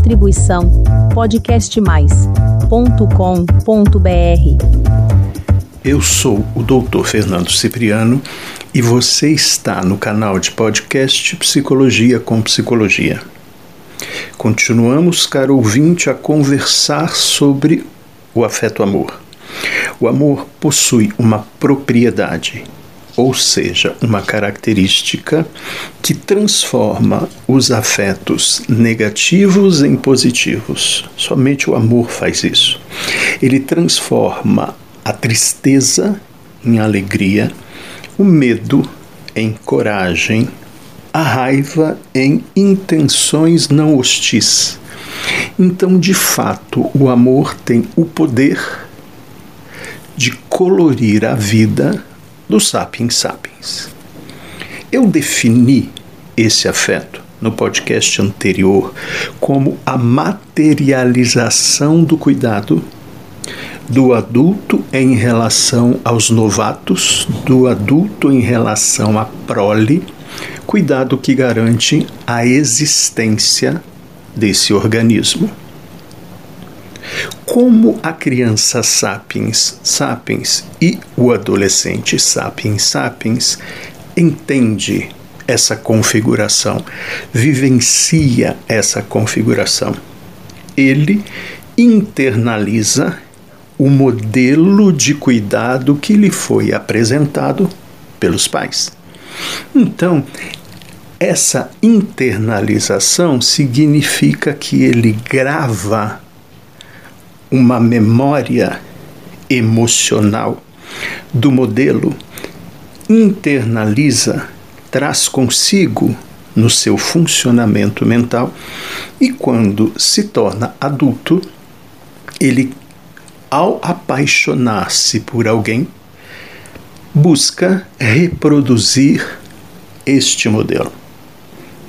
Distribuição podcastmais.com.br. Eu sou o Dr. Fernando Cipriano e você está no canal de podcast Psicologia com Psicologia. Continuamos, caro ouvinte, a conversar sobre o afeto-amor. O amor possui uma propriedade ou seja, uma característica que transforma os afetos negativos em positivos. Somente o amor faz isso. Ele transforma a tristeza em alegria, o medo em coragem, a raiva em intenções não hostis. Então, de fato, o amor tem o poder de colorir a vida do Sapiens Sapiens. Eu defini esse afeto no podcast anterior como a materialização do cuidado do adulto em relação aos novatos, do adulto em relação à prole, cuidado que garante a existência desse organismo como a criança sapiens sapiens e o adolescente sapiens sapiens entende essa configuração, vivencia essa configuração. Ele internaliza o modelo de cuidado que lhe foi apresentado pelos pais. Então, essa internalização significa que ele grava uma memória emocional do modelo, internaliza, traz consigo no seu funcionamento mental e quando se torna adulto, ele, ao apaixonar-se por alguém, busca reproduzir este modelo.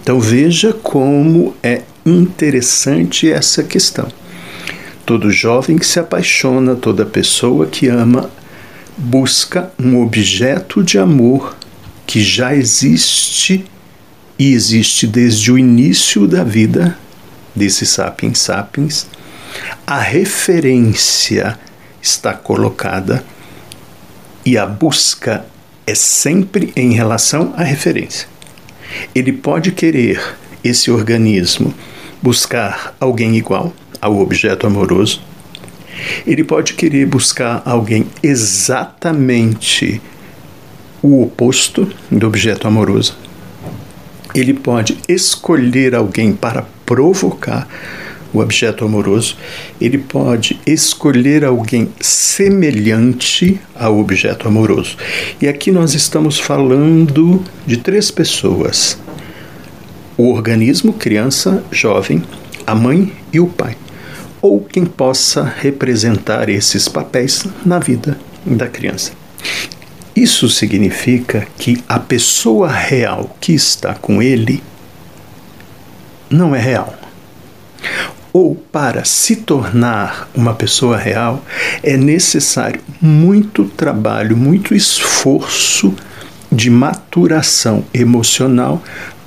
Então veja como é interessante essa questão. Todo jovem que se apaixona, toda pessoa que ama, busca um objeto de amor que já existe e existe desde o início da vida desse sapiens sapiens. A referência está colocada e a busca é sempre em relação à referência. Ele pode querer esse organismo buscar alguém igual, ao objeto amoroso. Ele pode querer buscar alguém exatamente o oposto do objeto amoroso. Ele pode escolher alguém para provocar o objeto amoroso. Ele pode escolher alguém semelhante ao objeto amoroso. E aqui nós estamos falando de três pessoas: o organismo, criança, jovem, a mãe e o pai ou quem possa representar esses papéis na vida da criança. Isso significa que a pessoa real que está com ele não é real. Ou para se tornar uma pessoa real é necessário muito trabalho, muito esforço de maturação emocional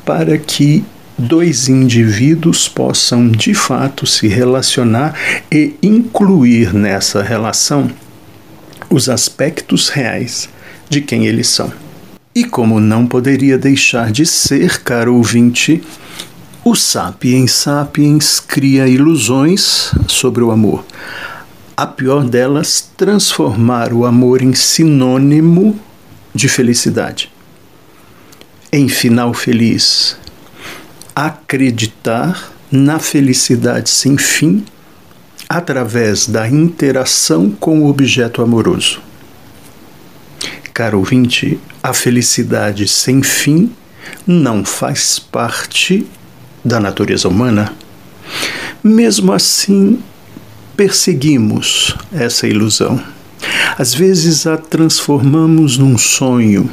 para que dois indivíduos possam de fato se relacionar e incluir nessa relação os aspectos reais de quem eles são. E como não poderia deixar de ser, caro ouvinte, o Sapiens Sapiens cria ilusões sobre o amor. A pior delas, transformar o amor em sinônimo de felicidade. Em final feliz, acreditar na felicidade sem fim através da interação com o objeto amoroso. Caro ouvinte, a felicidade sem fim não faz parte da natureza humana. Mesmo assim, perseguimos essa ilusão. Às vezes a transformamos num sonho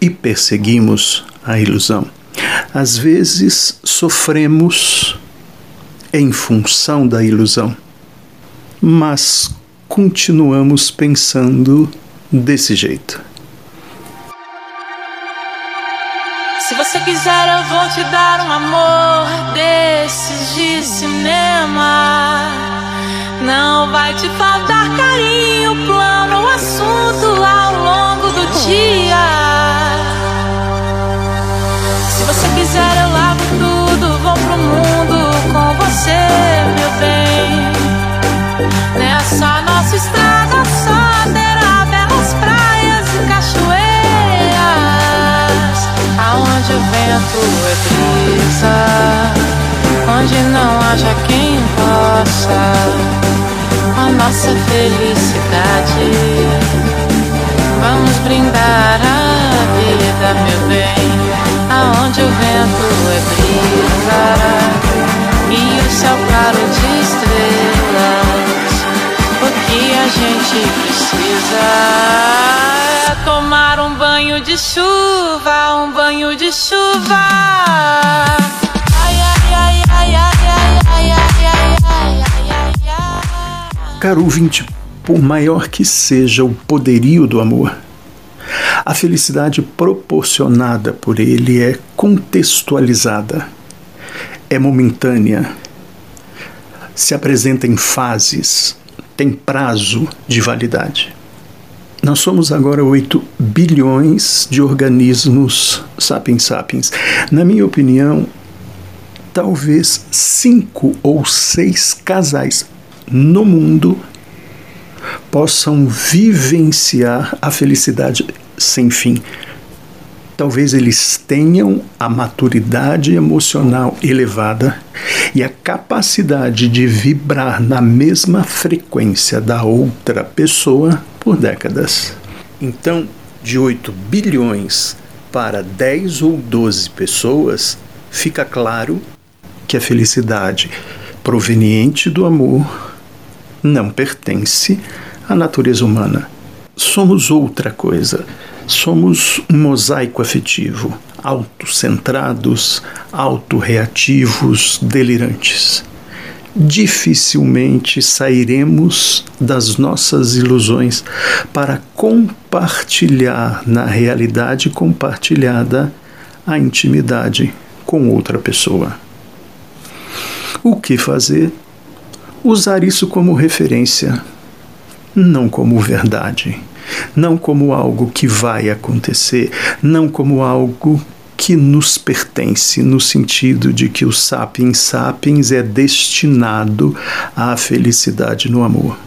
e perseguimos a ilusão. Às vezes sofremos em função da ilusão, mas continuamos pensando desse jeito. Se você quiser, eu vou te dar um amor desses de cinema. Não vai te faltar carinho, plano, assunto ao longo do dia. O vento é brisa, onde não haja quem possa a nossa felicidade. Vamos brindar a vida, meu bem, aonde o vento é brisa Caro ouvinte, por maior que seja o poderio do amor, a felicidade proporcionada por ele é contextualizada, é momentânea, se apresenta em fases, tem prazo de validade. Nós somos agora 8 bilhões de organismos sapiens sapiens. Na minha opinião, talvez cinco ou seis casais no mundo possam vivenciar a felicidade sem fim. Talvez eles tenham a maturidade emocional elevada e a capacidade de vibrar na mesma frequência da outra pessoa por décadas. Então, de 8 bilhões para 10 ou 12 pessoas, fica claro que a felicidade proveniente do amor não pertence à natureza humana. Somos outra coisa. Somos um mosaico afetivo, autocentrados, autorreativos, delirantes. Dificilmente sairemos das nossas ilusões para compartilhar na realidade compartilhada a intimidade com outra pessoa. O que fazer usar isso como referência, não como verdade, não como algo que vai acontecer, não como algo que nos pertence, no sentido de que o sapiens sapiens é destinado à felicidade no amor.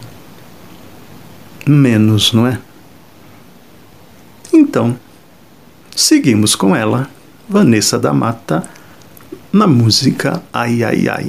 Menos, não é? Então, seguimos com ela, Vanessa da Mata, na música Ai Ai Ai.